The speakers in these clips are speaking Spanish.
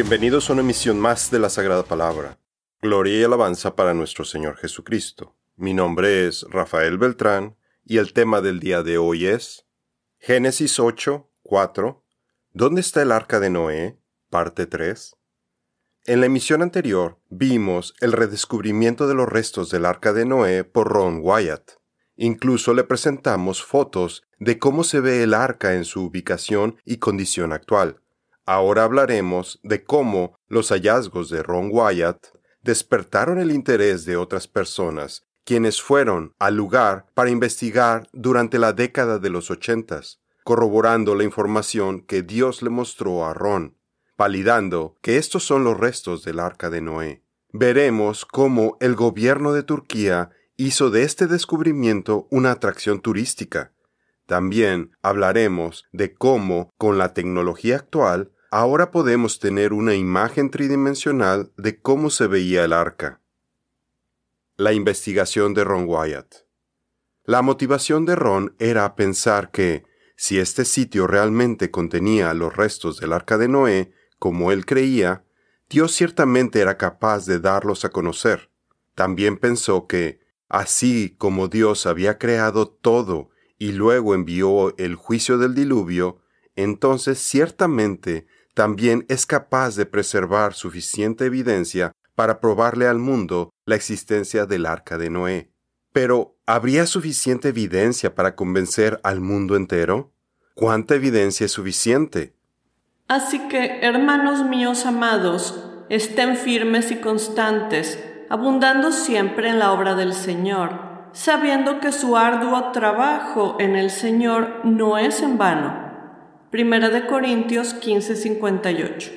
Bienvenidos a una emisión más de la Sagrada Palabra. Gloria y alabanza para nuestro Señor Jesucristo. Mi nombre es Rafael Beltrán y el tema del día de hoy es Génesis 8, 4. ¿Dónde está el arca de Noé? Parte 3. En la emisión anterior vimos el redescubrimiento de los restos del arca de Noé por Ron Wyatt. Incluso le presentamos fotos de cómo se ve el arca en su ubicación y condición actual. Ahora hablaremos de cómo los hallazgos de Ron Wyatt despertaron el interés de otras personas, quienes fueron al lugar para investigar durante la década de los ochentas, corroborando la información que Dios le mostró a Ron, validando que estos son los restos del arca de Noé. Veremos cómo el gobierno de Turquía hizo de este descubrimiento una atracción turística. También hablaremos de cómo, con la tecnología actual, Ahora podemos tener una imagen tridimensional de cómo se veía el arca. La investigación de Ron Wyatt. La motivación de Ron era pensar que, si este sitio realmente contenía los restos del arca de Noé, como él creía, Dios ciertamente era capaz de darlos a conocer. También pensó que, así como Dios había creado todo y luego envió el juicio del diluvio, entonces ciertamente también es capaz de preservar suficiente evidencia para probarle al mundo la existencia del arca de Noé. Pero, ¿habría suficiente evidencia para convencer al mundo entero? ¿Cuánta evidencia es suficiente? Así que, hermanos míos amados, estén firmes y constantes, abundando siempre en la obra del Señor, sabiendo que su arduo trabajo en el Señor no es en vano Primera de Corintios 15:58.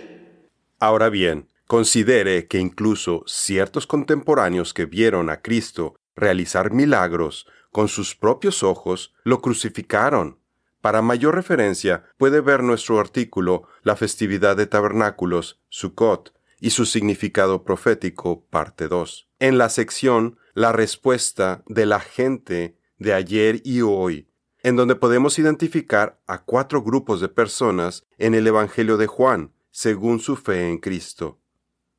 Ahora bien, considere que incluso ciertos contemporáneos que vieron a Cristo realizar milagros con sus propios ojos lo crucificaron. Para mayor referencia, puede ver nuestro artículo La festividad de tabernáculos, Sukkot, y su significado profético, parte 2, en la sección La respuesta de la gente de ayer y hoy en donde podemos identificar a cuatro grupos de personas en el Evangelio de Juan, según su fe en Cristo.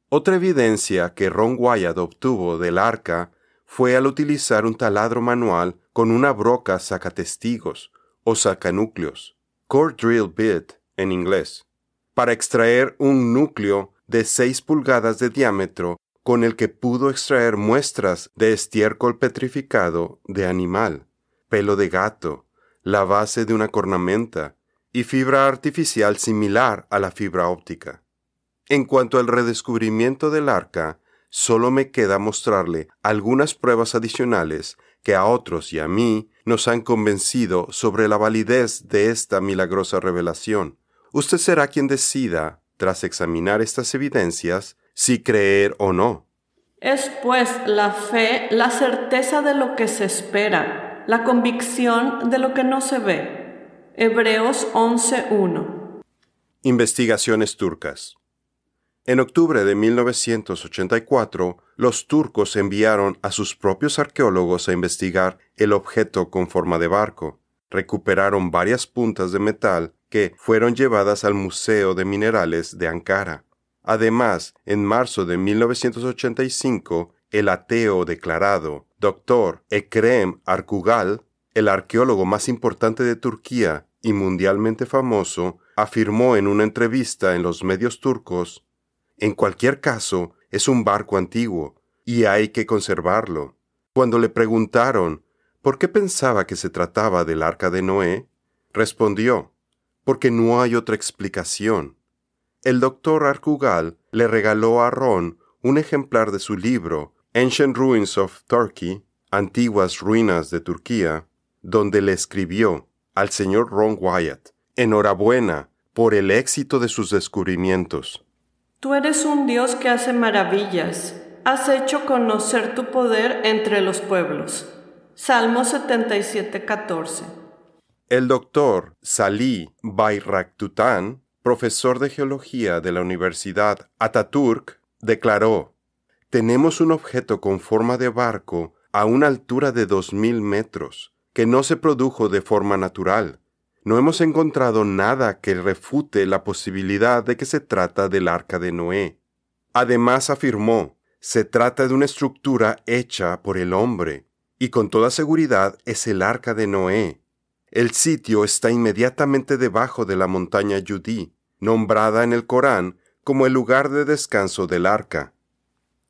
Otra evidencia que Ron Wyatt obtuvo del arca fue al utilizar un taladro manual con una broca sacatestigos o sacanúcleos, core drill bit en inglés, para extraer un núcleo de 6 pulgadas de diámetro con el que pudo extraer muestras de estiércol petrificado de animal, pelo de gato, la base de una cornamenta y fibra artificial similar a la fibra óptica. En cuanto al redescubrimiento del arca, solo me queda mostrarle algunas pruebas adicionales que a otros y a mí nos han convencido sobre la validez de esta milagrosa revelación. Usted será quien decida, tras examinar estas evidencias, si creer o no. Es pues la fe la certeza de lo que se espera la convicción de lo que no se ve. Hebreos 11.1. Investigaciones turcas. En octubre de 1984, los turcos enviaron a sus propios arqueólogos a investigar el objeto con forma de barco. Recuperaron varias puntas de metal que fueron llevadas al Museo de Minerales de Ankara. Además, en marzo de 1985, el ateo declarado Dr. Ekrem Arkugal, el arqueólogo más importante de Turquía y mundialmente famoso, afirmó en una entrevista en los medios turcos, en cualquier caso, es un barco antiguo, y hay que conservarlo. Cuando le preguntaron por qué pensaba que se trataba del arca de Noé, respondió, porque no hay otra explicación. El doctor Arkugal le regaló a Ron un ejemplar de su libro Ancient Ruins of Turkey, Antiguas Ruinas de Turquía, donde le escribió al señor Ron Wyatt, enhorabuena por el éxito de sus descubrimientos. Tú eres un Dios que hace maravillas. Has hecho conocer tu poder entre los pueblos. Salmo 77, 14. El doctor Salih Bayraktutan, profesor de geología de la Universidad Ataturk, declaró tenemos un objeto con forma de barco a una altura de dos mil metros, que no se produjo de forma natural. no hemos encontrado nada que refute la posibilidad de que se trata del arca de Noé. Además afirmó, se trata de una estructura hecha por el hombre, y con toda seguridad es el arca de Noé. El sitio está inmediatamente debajo de la montaña Yudí, nombrada en el Corán como el lugar de descanso del arca.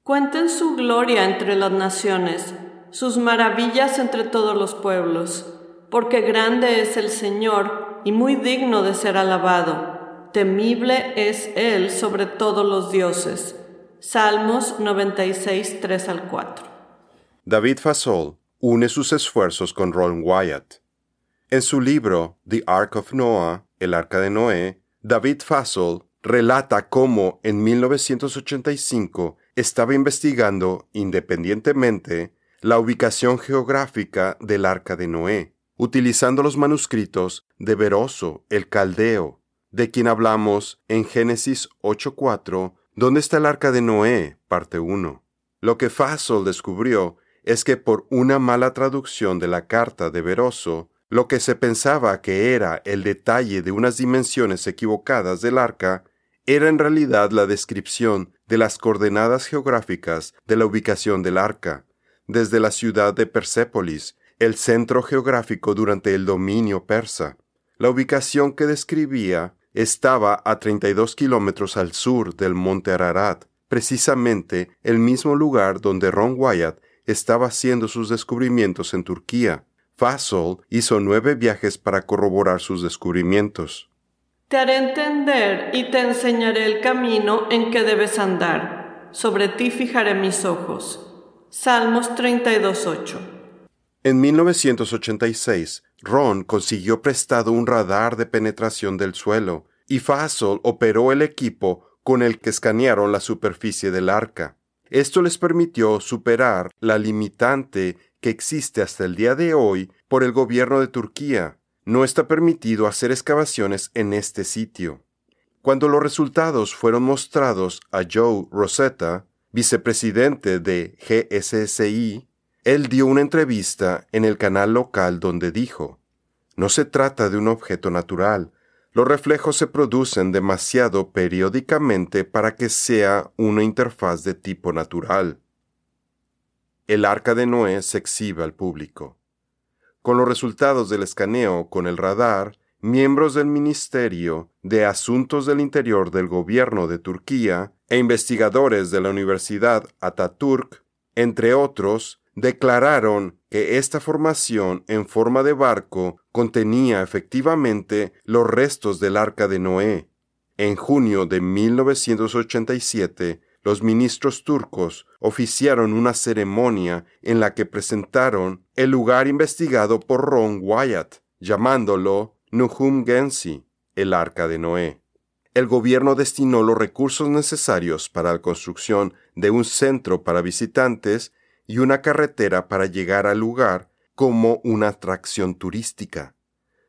Cuenten su gloria entre las naciones, sus maravillas entre todos los pueblos, porque grande es el Señor y muy digno de ser alabado. Temible es Él sobre todos los dioses. Salmos 96, 3 al 4. David Fasol une sus esfuerzos con Ron Wyatt. En su libro The Ark of Noah, el arca de Noé, David Fasol relata cómo en 1985 estaba investigando independientemente la ubicación geográfica del arca de Noé, utilizando los manuscritos de Veroso, el caldeo, de quien hablamos en Génesis 8.4, ¿Dónde está el arca de Noé? parte 1. Lo que Fasol descubrió es que por una mala traducción de la carta de Veroso, lo que se pensaba que era el detalle de unas dimensiones equivocadas del arca era en realidad la descripción de las coordenadas geográficas de la ubicación del arca, desde la ciudad de Persépolis, el centro geográfico durante el dominio persa. La ubicación que describía estaba a 32 kilómetros al sur del monte Ararat, precisamente el mismo lugar donde Ron Wyatt estaba haciendo sus descubrimientos en Turquía. Fasol hizo nueve viajes para corroborar sus descubrimientos. Te haré entender y te enseñaré el camino en que debes andar. Sobre ti fijaré mis ojos. Salmos 32.8. En 1986, Ron consiguió prestado un radar de penetración del suelo y Fasol operó el equipo con el que escanearon la superficie del arca. Esto les permitió superar la limitante que existe hasta el día de hoy por el gobierno de Turquía no está permitido hacer excavaciones en este sitio. Cuando los resultados fueron mostrados a Joe Rosetta, vicepresidente de GSSI, él dio una entrevista en el canal local donde dijo, No se trata de un objeto natural, los reflejos se producen demasiado periódicamente para que sea una interfaz de tipo natural. El arca de Noé se exhibe al público. Con los resultados del escaneo con el radar, miembros del Ministerio de Asuntos del Interior del Gobierno de Turquía e investigadores de la Universidad Ataturk, entre otros, declararon que esta formación en forma de barco contenía efectivamente los restos del arca de Noé. En junio de 1987, los ministros turcos oficiaron una ceremonia en la que presentaron el lugar investigado por Ron Wyatt, llamándolo Nuhum Gensi, el arca de Noé. El gobierno destinó los recursos necesarios para la construcción de un centro para visitantes y una carretera para llegar al lugar como una atracción turística.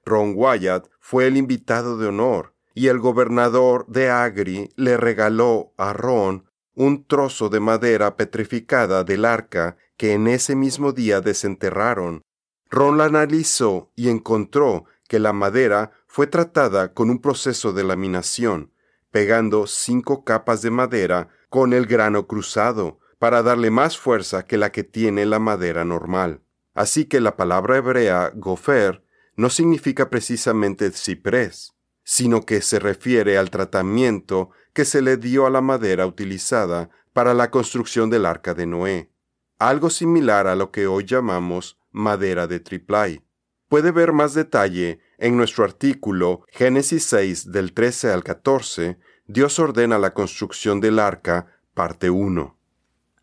Ron Wyatt fue el invitado de honor y el gobernador de Agri le regaló a Ron un trozo de madera petrificada del arca que en ese mismo día desenterraron. Ron la analizó y encontró que la madera fue tratada con un proceso de laminación, pegando cinco capas de madera con el grano cruzado, para darle más fuerza que la que tiene la madera normal. Así que la palabra hebrea gofer no significa precisamente ciprés, sino que se refiere al tratamiento que se le dio a la madera utilizada para la construcción del arca de Noé, algo similar a lo que hoy llamamos madera de triplay. Puede ver más detalle en nuestro artículo Génesis 6 del 13 al 14, Dios ordena la construcción del arca, parte 1.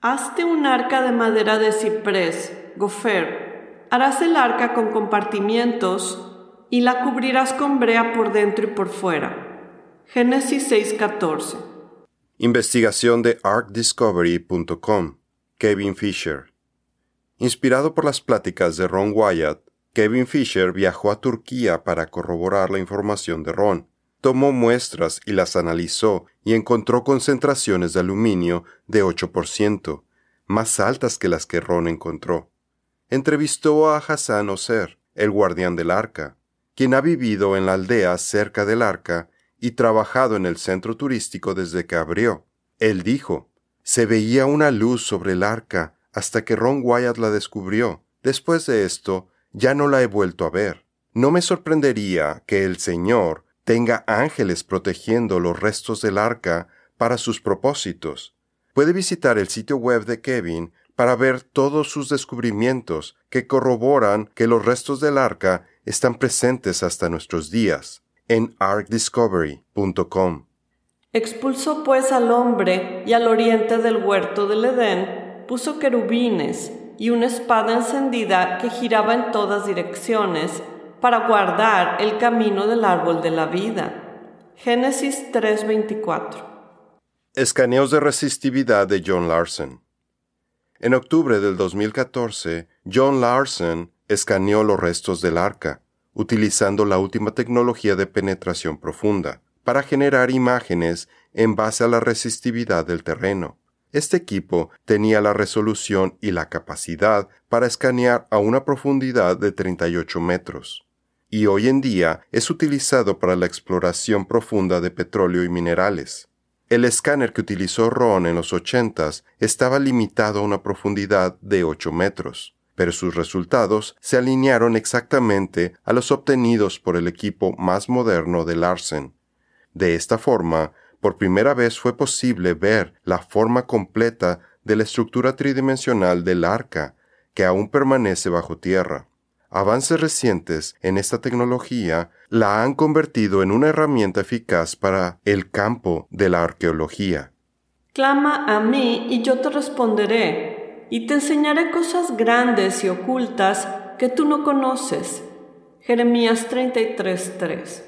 Hazte un arca de madera de ciprés, gofer. Harás el arca con compartimientos y la cubrirás con brea por dentro y por fuera Génesis 6:14. Investigación de arcdiscovery.com. Kevin Fisher. Inspirado por las pláticas de Ron Wyatt, Kevin Fisher viajó a Turquía para corroborar la información de Ron. Tomó muestras y las analizó y encontró concentraciones de aluminio de 8%, más altas que las que Ron encontró. Entrevistó a Hassan Oser, el guardián del arca, quien ha vivido en la aldea cerca del arca y trabajado en el centro turístico desde que abrió. Él dijo, se veía una luz sobre el arca hasta que Ron Wyatt la descubrió. Después de esto, ya no la he vuelto a ver. No me sorprendería que el Señor tenga ángeles protegiendo los restos del arca para sus propósitos. Puede visitar el sitio web de Kevin para ver todos sus descubrimientos que corroboran que los restos del arca están presentes hasta nuestros días en arkdiscovery.com. Expulsó pues al hombre y al oriente del huerto del Edén puso querubines y una espada encendida que giraba en todas direcciones para guardar el camino del árbol de la vida. Génesis 3:24. Escaneos de resistividad de John Larson. En octubre del 2014, John Larson escaneó los restos del arca, utilizando la última tecnología de penetración profunda para generar imágenes en base a la resistividad del terreno. Este equipo tenía la resolución y la capacidad para escanear a una profundidad de 38 metros, y hoy en día es utilizado para la exploración profunda de petróleo y minerales. El escáner que utilizó Ron en los 80 estaba limitado a una profundidad de 8 metros, pero sus resultados se alinearon exactamente a los obtenidos por el equipo más moderno de Larsen, de esta forma, por primera vez fue posible ver la forma completa de la estructura tridimensional del arca, que aún permanece bajo tierra. Avances recientes en esta tecnología la han convertido en una herramienta eficaz para el campo de la arqueología. Clama a mí y yo te responderé, y te enseñaré cosas grandes y ocultas que tú no conoces. Jeremías 33:3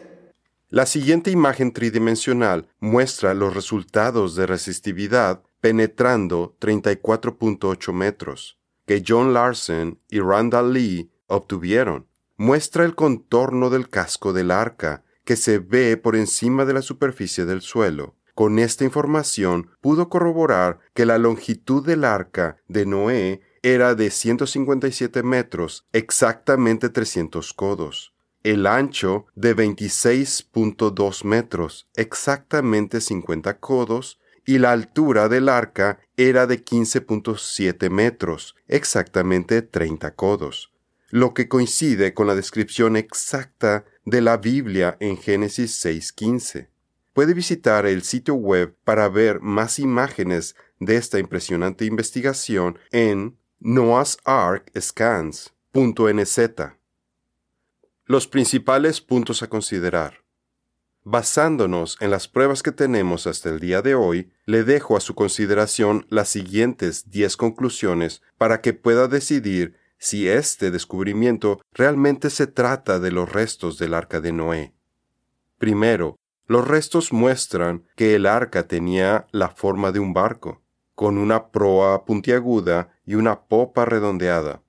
la siguiente imagen tridimensional muestra los resultados de resistividad penetrando 34.8 metros que John Larson y Randall Lee obtuvieron. Muestra el contorno del casco del arca que se ve por encima de la superficie del suelo. Con esta información pudo corroborar que la longitud del arca de Noé era de 157 metros, exactamente 300 codos. El ancho de 26.2 metros, exactamente 50 codos, y la altura del arca era de 15.7 metros, exactamente 30 codos, lo que coincide con la descripción exacta de la Biblia en Génesis 6.15. Puede visitar el sitio web para ver más imágenes de esta impresionante investigación en noahsarkscans.nz. Los principales puntos a considerar. Basándonos en las pruebas que tenemos hasta el día de hoy, le dejo a su consideración las siguientes 10 conclusiones para que pueda decidir si este descubrimiento realmente se trata de los restos del arca de Noé. Primero, los restos muestran que el arca tenía la forma de un barco, con una proa puntiaguda y una popa redondeada.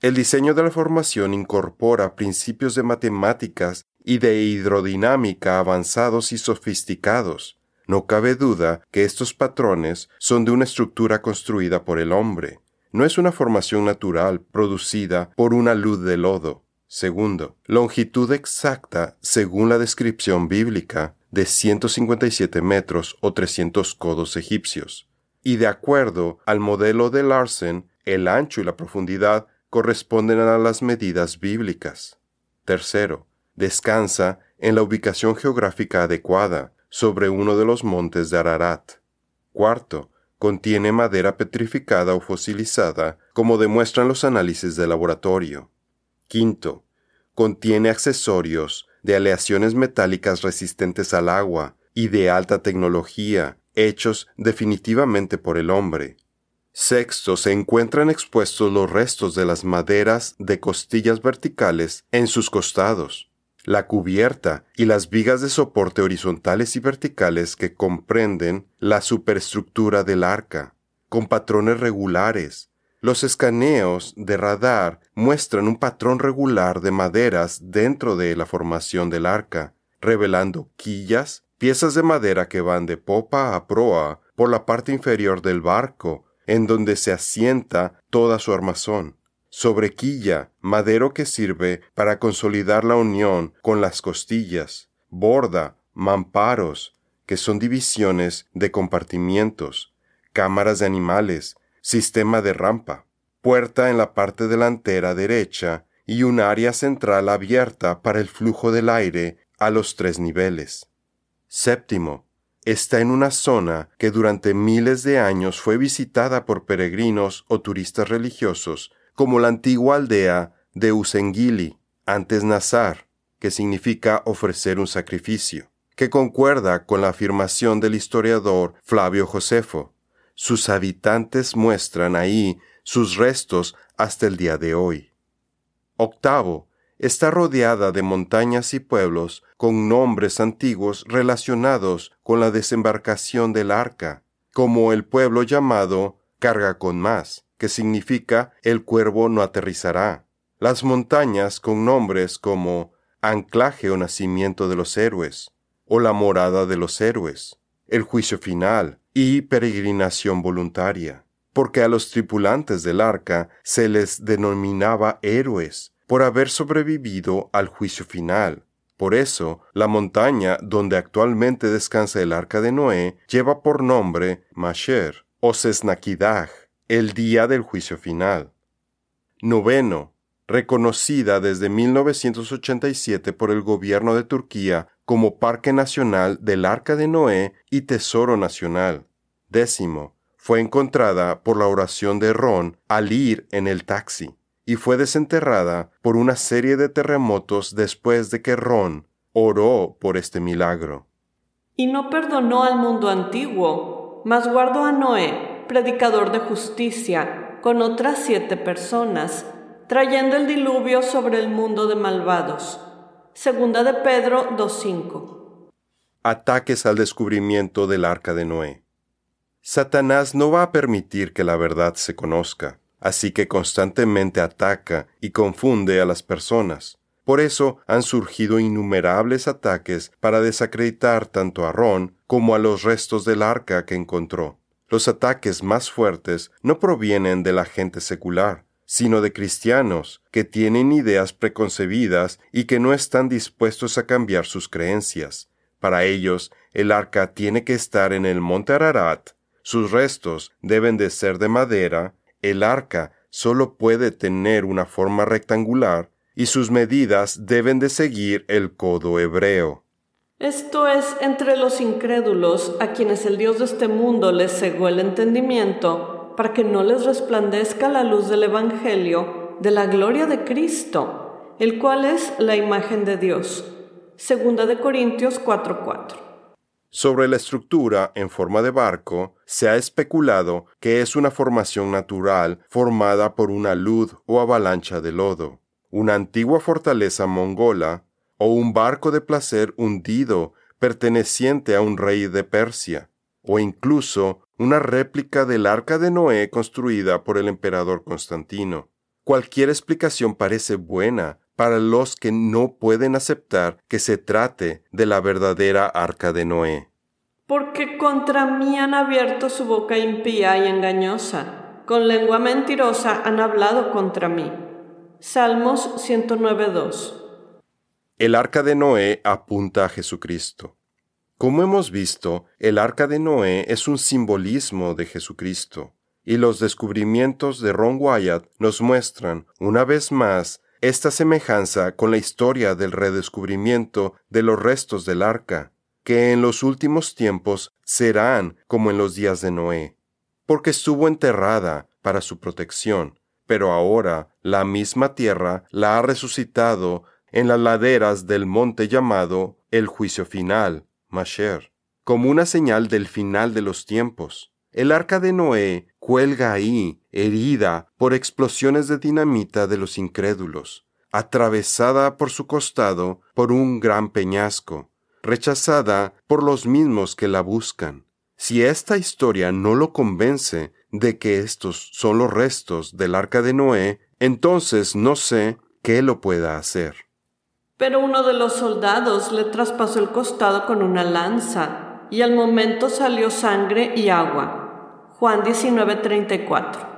El diseño de la formación incorpora principios de matemáticas y de hidrodinámica avanzados y sofisticados. No cabe duda que estos patrones son de una estructura construida por el hombre. No es una formación natural producida por una luz de lodo. Segundo, longitud exacta, según la descripción bíblica, de 157 metros o 300 codos egipcios. Y de acuerdo al modelo de Larsen, el ancho y la profundidad corresponden a las medidas bíblicas. Tercero, descansa en la ubicación geográfica adecuada sobre uno de los montes de Ararat. Cuarto, contiene madera petrificada o fosilizada, como demuestran los análisis de laboratorio. Quinto, contiene accesorios de aleaciones metálicas resistentes al agua y de alta tecnología, hechos definitivamente por el hombre. Sexto, se encuentran expuestos los restos de las maderas de costillas verticales en sus costados, la cubierta y las vigas de soporte horizontales y verticales que comprenden la superestructura del arca, con patrones regulares. Los escaneos de radar muestran un patrón regular de maderas dentro de la formación del arca, revelando quillas, piezas de madera que van de popa a proa por la parte inferior del barco, en donde se asienta toda su armazón. sobre quilla, madero que sirve para consolidar la unión con las costillas, borda, mamparos, que son divisiones de compartimientos, cámaras de animales, sistema de rampa, puerta en la parte delantera derecha y un área central abierta para el flujo del aire a los tres niveles. Séptimo, está en una zona que durante miles de años fue visitada por peregrinos o turistas religiosos, como la antigua aldea de Usengili, antes Nazar, que significa ofrecer un sacrificio, que concuerda con la afirmación del historiador Flavio Josefo. Sus habitantes muestran ahí sus restos hasta el día de hoy. Octavo, está rodeada de montañas y pueblos con nombres antiguos relacionados con la desembarcación del arca, como el pueblo llamado Carga con más, que significa el cuervo no aterrizará. Las montañas con nombres como anclaje o nacimiento de los héroes, o la morada de los héroes, el juicio final y peregrinación voluntaria, porque a los tripulantes del arca se les denominaba héroes por haber sobrevivido al juicio final. Por eso, la montaña donde actualmente descansa el arca de Noé lleva por nombre Masher o Sesnakidag, el día del juicio final. Noveno, reconocida desde 1987 por el gobierno de Turquía como Parque Nacional del Arca de Noé y Tesoro Nacional. Décimo, fue encontrada por la oración de Ron al ir en el taxi y fue desenterrada por una serie de terremotos después de que Ron oró por este milagro. Y no perdonó al mundo antiguo, mas guardó a Noé, predicador de justicia, con otras siete personas, trayendo el diluvio sobre el mundo de malvados. Segunda de Pedro 2.5. Ataques al descubrimiento del arca de Noé. Satanás no va a permitir que la verdad se conozca así que constantemente ataca y confunde a las personas. Por eso han surgido innumerables ataques para desacreditar tanto a Ron como a los restos del arca que encontró. Los ataques más fuertes no provienen de la gente secular, sino de cristianos que tienen ideas preconcebidas y que no están dispuestos a cambiar sus creencias. Para ellos, el arca tiene que estar en el monte Ararat, sus restos deben de ser de madera el arca solo puede tener una forma rectangular y sus medidas deben de seguir el codo hebreo. Esto es entre los incrédulos a quienes el Dios de este mundo les cegó el entendimiento para que no les resplandezca la luz del Evangelio de la gloria de Cristo, el cual es la imagen de Dios. Segunda de Corintios 4:4. Sobre la estructura en forma de barco, se ha especulado que es una formación natural formada por una luz o avalancha de lodo, una antigua fortaleza mongola o un barco de placer hundido perteneciente a un rey de Persia, o incluso una réplica del arca de Noé construida por el emperador Constantino. Cualquier explicación parece buena para los que no pueden aceptar que se trate de la verdadera arca de Noé. Porque contra mí han abierto su boca impía y engañosa, con lengua mentirosa han hablado contra mí. Salmos 109.2 El arca de Noé apunta a Jesucristo. Como hemos visto, el arca de Noé es un simbolismo de Jesucristo, y los descubrimientos de Ron Wyatt nos muestran, una vez más, esta semejanza con la historia del redescubrimiento de los restos del arca, que en los últimos tiempos serán como en los días de Noé, porque estuvo enterrada para su protección, pero ahora la misma tierra la ha resucitado en las laderas del monte llamado el juicio final, Masher, como una señal del final de los tiempos. El arca de Noé cuelga ahí, herida por explosiones de dinamita de los incrédulos, atravesada por su costado por un gran peñasco, rechazada por los mismos que la buscan. Si esta historia no lo convence de que estos son los restos del arca de Noé, entonces no sé qué lo pueda hacer. Pero uno de los soldados le traspasó el costado con una lanza, y al momento salió sangre y agua. Juan 19:34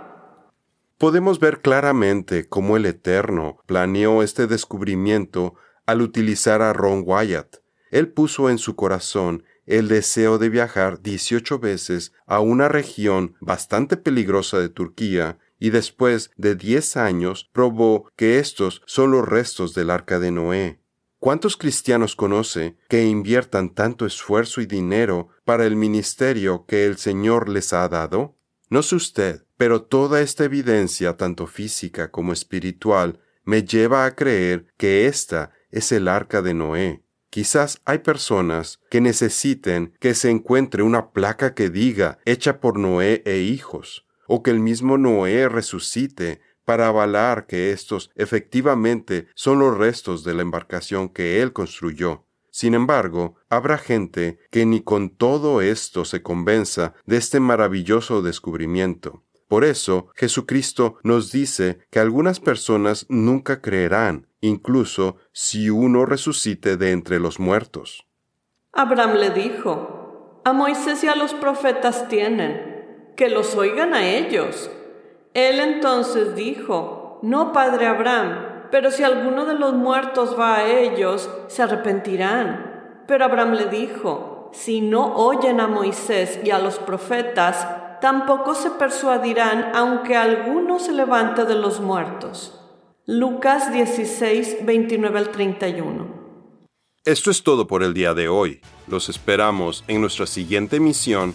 podemos ver claramente cómo el Eterno planeó este descubrimiento al utilizar a Ron Wyatt. Él puso en su corazón el deseo de viajar 18 veces a una región bastante peligrosa de Turquía y después de 10 años probó que estos son los restos del arca de Noé. ¿Cuántos cristianos conoce que inviertan tanto esfuerzo y dinero para el ministerio que el Señor les ha dado? No sé usted, pero toda esta evidencia, tanto física como espiritual, me lleva a creer que esta es el arca de Noé. Quizás hay personas que necesiten que se encuentre una placa que diga hecha por Noé e hijos, o que el mismo Noé resucite para avalar que estos efectivamente son los restos de la embarcación que él construyó. Sin embargo, habrá gente que ni con todo esto se convenza de este maravilloso descubrimiento. Por eso Jesucristo nos dice que algunas personas nunca creerán, incluso si uno resucite de entre los muertos. Abraham le dijo, A Moisés y a los profetas tienen, que los oigan a ellos. Él entonces dijo, No, padre Abraham, pero si alguno de los muertos va a ellos, se arrepentirán. Pero Abraham le dijo, Si no oyen a Moisés y a los profetas, tampoco se persuadirán aunque alguno se levante de los muertos. Lucas 16, 29 al 31. Esto es todo por el día de hoy. Los esperamos en nuestra siguiente misión.